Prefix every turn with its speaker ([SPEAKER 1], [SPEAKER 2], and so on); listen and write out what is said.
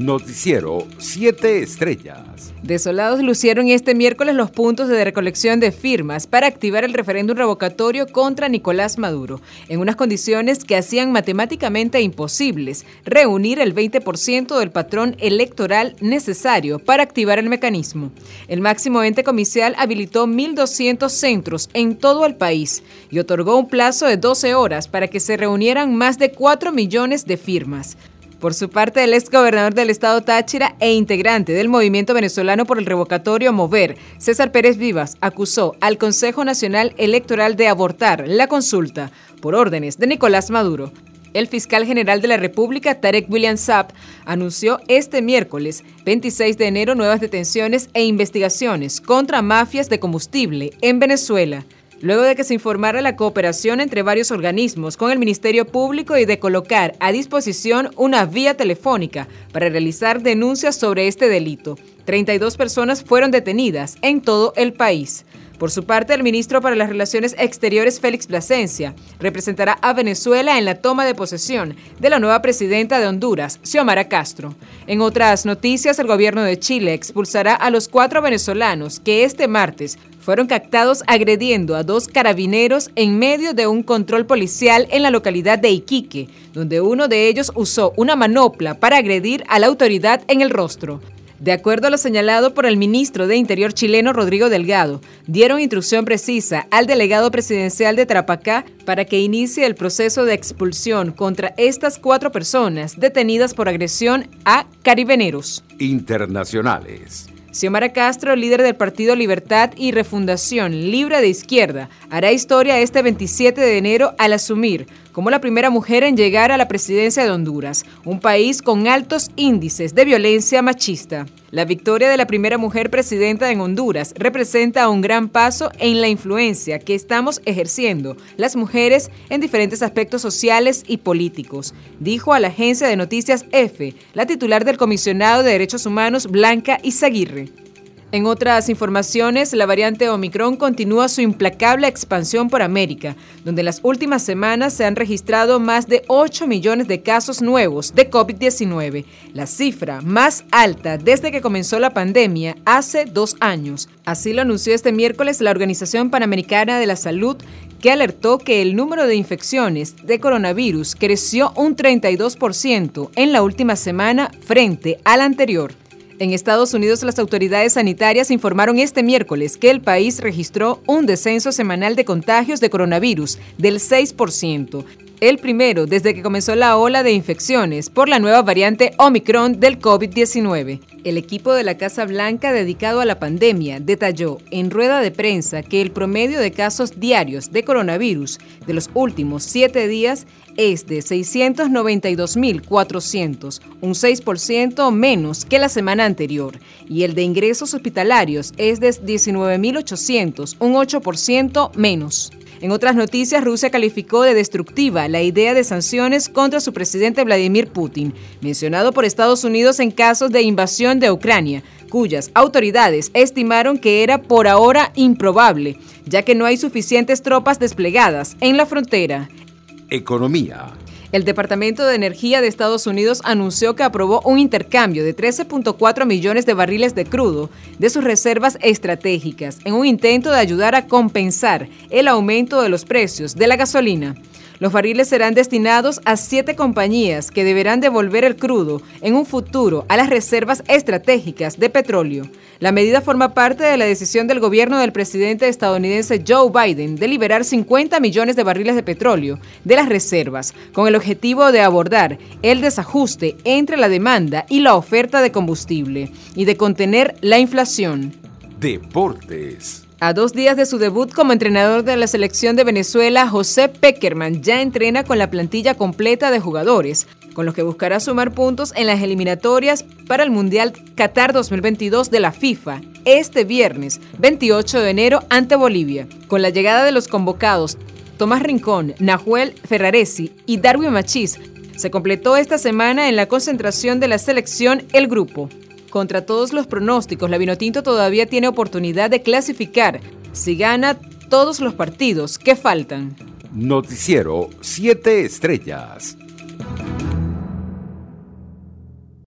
[SPEAKER 1] Noticiero 7 Estrellas.
[SPEAKER 2] Desolados lucieron este miércoles los puntos de recolección de firmas para activar el referéndum revocatorio contra Nicolás Maduro, en unas condiciones que hacían matemáticamente imposibles reunir el 20% del patrón electoral necesario para activar el mecanismo. El máximo ente comicial habilitó 1.200 centros en todo el país y otorgó un plazo de 12 horas para que se reunieran más de 4 millones de firmas. Por su parte, el ex gobernador del estado Táchira e integrante del movimiento venezolano por el revocatorio Mover, César Pérez Vivas, acusó al Consejo Nacional Electoral de abortar la consulta por órdenes de Nicolás Maduro. El fiscal general de la República, Tarek William Saab, anunció este miércoles 26 de enero nuevas detenciones e investigaciones contra mafias de combustible en Venezuela luego de que se informara la cooperación entre varios organismos con el Ministerio Público y de colocar a disposición una vía telefónica para realizar denuncias sobre este delito. 32 personas fueron detenidas en todo el país. Por su parte, el ministro para las Relaciones Exteriores, Félix Plasencia, representará a Venezuela en la toma de posesión de la nueva presidenta de Honduras, Xiomara Castro. En otras noticias, el gobierno de Chile expulsará a los cuatro venezolanos que este martes fueron captados agrediendo a dos carabineros en medio de un control policial en la localidad de Iquique, donde uno de ellos usó una manopla para agredir a la autoridad en el rostro. De acuerdo a lo señalado por el ministro de Interior chileno Rodrigo Delgado, dieron instrucción precisa al delegado presidencial de Trapacá para que inicie el proceso de expulsión contra estas cuatro personas detenidas por agresión a caribeneros
[SPEAKER 1] internacionales.
[SPEAKER 2] Xiomara Castro, líder del Partido Libertad y Refundación Libre de Izquierda, hará historia este 27 de enero al asumir como la primera mujer en llegar a la presidencia de Honduras, un país con altos índices de violencia machista. La victoria de la primera mujer presidenta en Honduras representa un gran paso en la influencia que estamos ejerciendo las mujeres en diferentes aspectos sociales y políticos, dijo a la agencia de noticias EFE la titular del Comisionado de Derechos Humanos Blanca Izaguirre. En otras informaciones, la variante Omicron continúa su implacable expansión por América, donde en las últimas semanas se han registrado más de 8 millones de casos nuevos de COVID-19, la cifra más alta desde que comenzó la pandemia hace dos años. Así lo anunció este miércoles la Organización Panamericana de la Salud, que alertó que el número de infecciones de coronavirus creció un 32% en la última semana frente al anterior. En Estados Unidos, las autoridades sanitarias informaron este miércoles que el país registró un descenso semanal de contagios de coronavirus del 6%, el primero desde que comenzó la ola de infecciones por la nueva variante Omicron del COVID-19. El equipo de la Casa Blanca dedicado a la pandemia detalló en rueda de prensa que el promedio de casos diarios de coronavirus de los últimos siete días es de 692.400, un 6% menos que la semana anterior, y el de ingresos hospitalarios es de 19.800, un 8% menos. En otras noticias, Rusia calificó de destructiva la idea de sanciones contra su presidente Vladimir Putin, mencionado por Estados Unidos en casos de invasión de Ucrania, cuyas autoridades estimaron que era por ahora improbable, ya que no hay suficientes tropas desplegadas en la frontera.
[SPEAKER 1] Economía.
[SPEAKER 2] El Departamento de Energía de Estados Unidos anunció que aprobó un intercambio de 13.4 millones de barriles de crudo de sus reservas estratégicas en un intento de ayudar a compensar el aumento de los precios de la gasolina. Los barriles serán destinados a siete compañías que deberán devolver el crudo en un futuro a las reservas estratégicas de petróleo. La medida forma parte de la decisión del gobierno del presidente estadounidense Joe Biden de liberar 50 millones de barriles de petróleo de las reservas, con el objetivo de abordar el desajuste entre la demanda y la oferta de combustible y de contener la inflación.
[SPEAKER 1] Deportes.
[SPEAKER 2] A dos días de su debut como entrenador de la selección de Venezuela, José Peckerman ya entrena con la plantilla completa de jugadores, con los que buscará sumar puntos en las eliminatorias para el Mundial Qatar 2022 de la FIFA este viernes 28 de enero ante Bolivia. Con la llegada de los convocados Tomás Rincón, Nahuel Ferraresi y Darwin Machís, se completó esta semana en la concentración de la selección el grupo. Contra todos los pronósticos, la Vinotinto todavía tiene oportunidad de clasificar si gana todos los partidos que faltan.
[SPEAKER 1] Noticiero 7 Estrellas.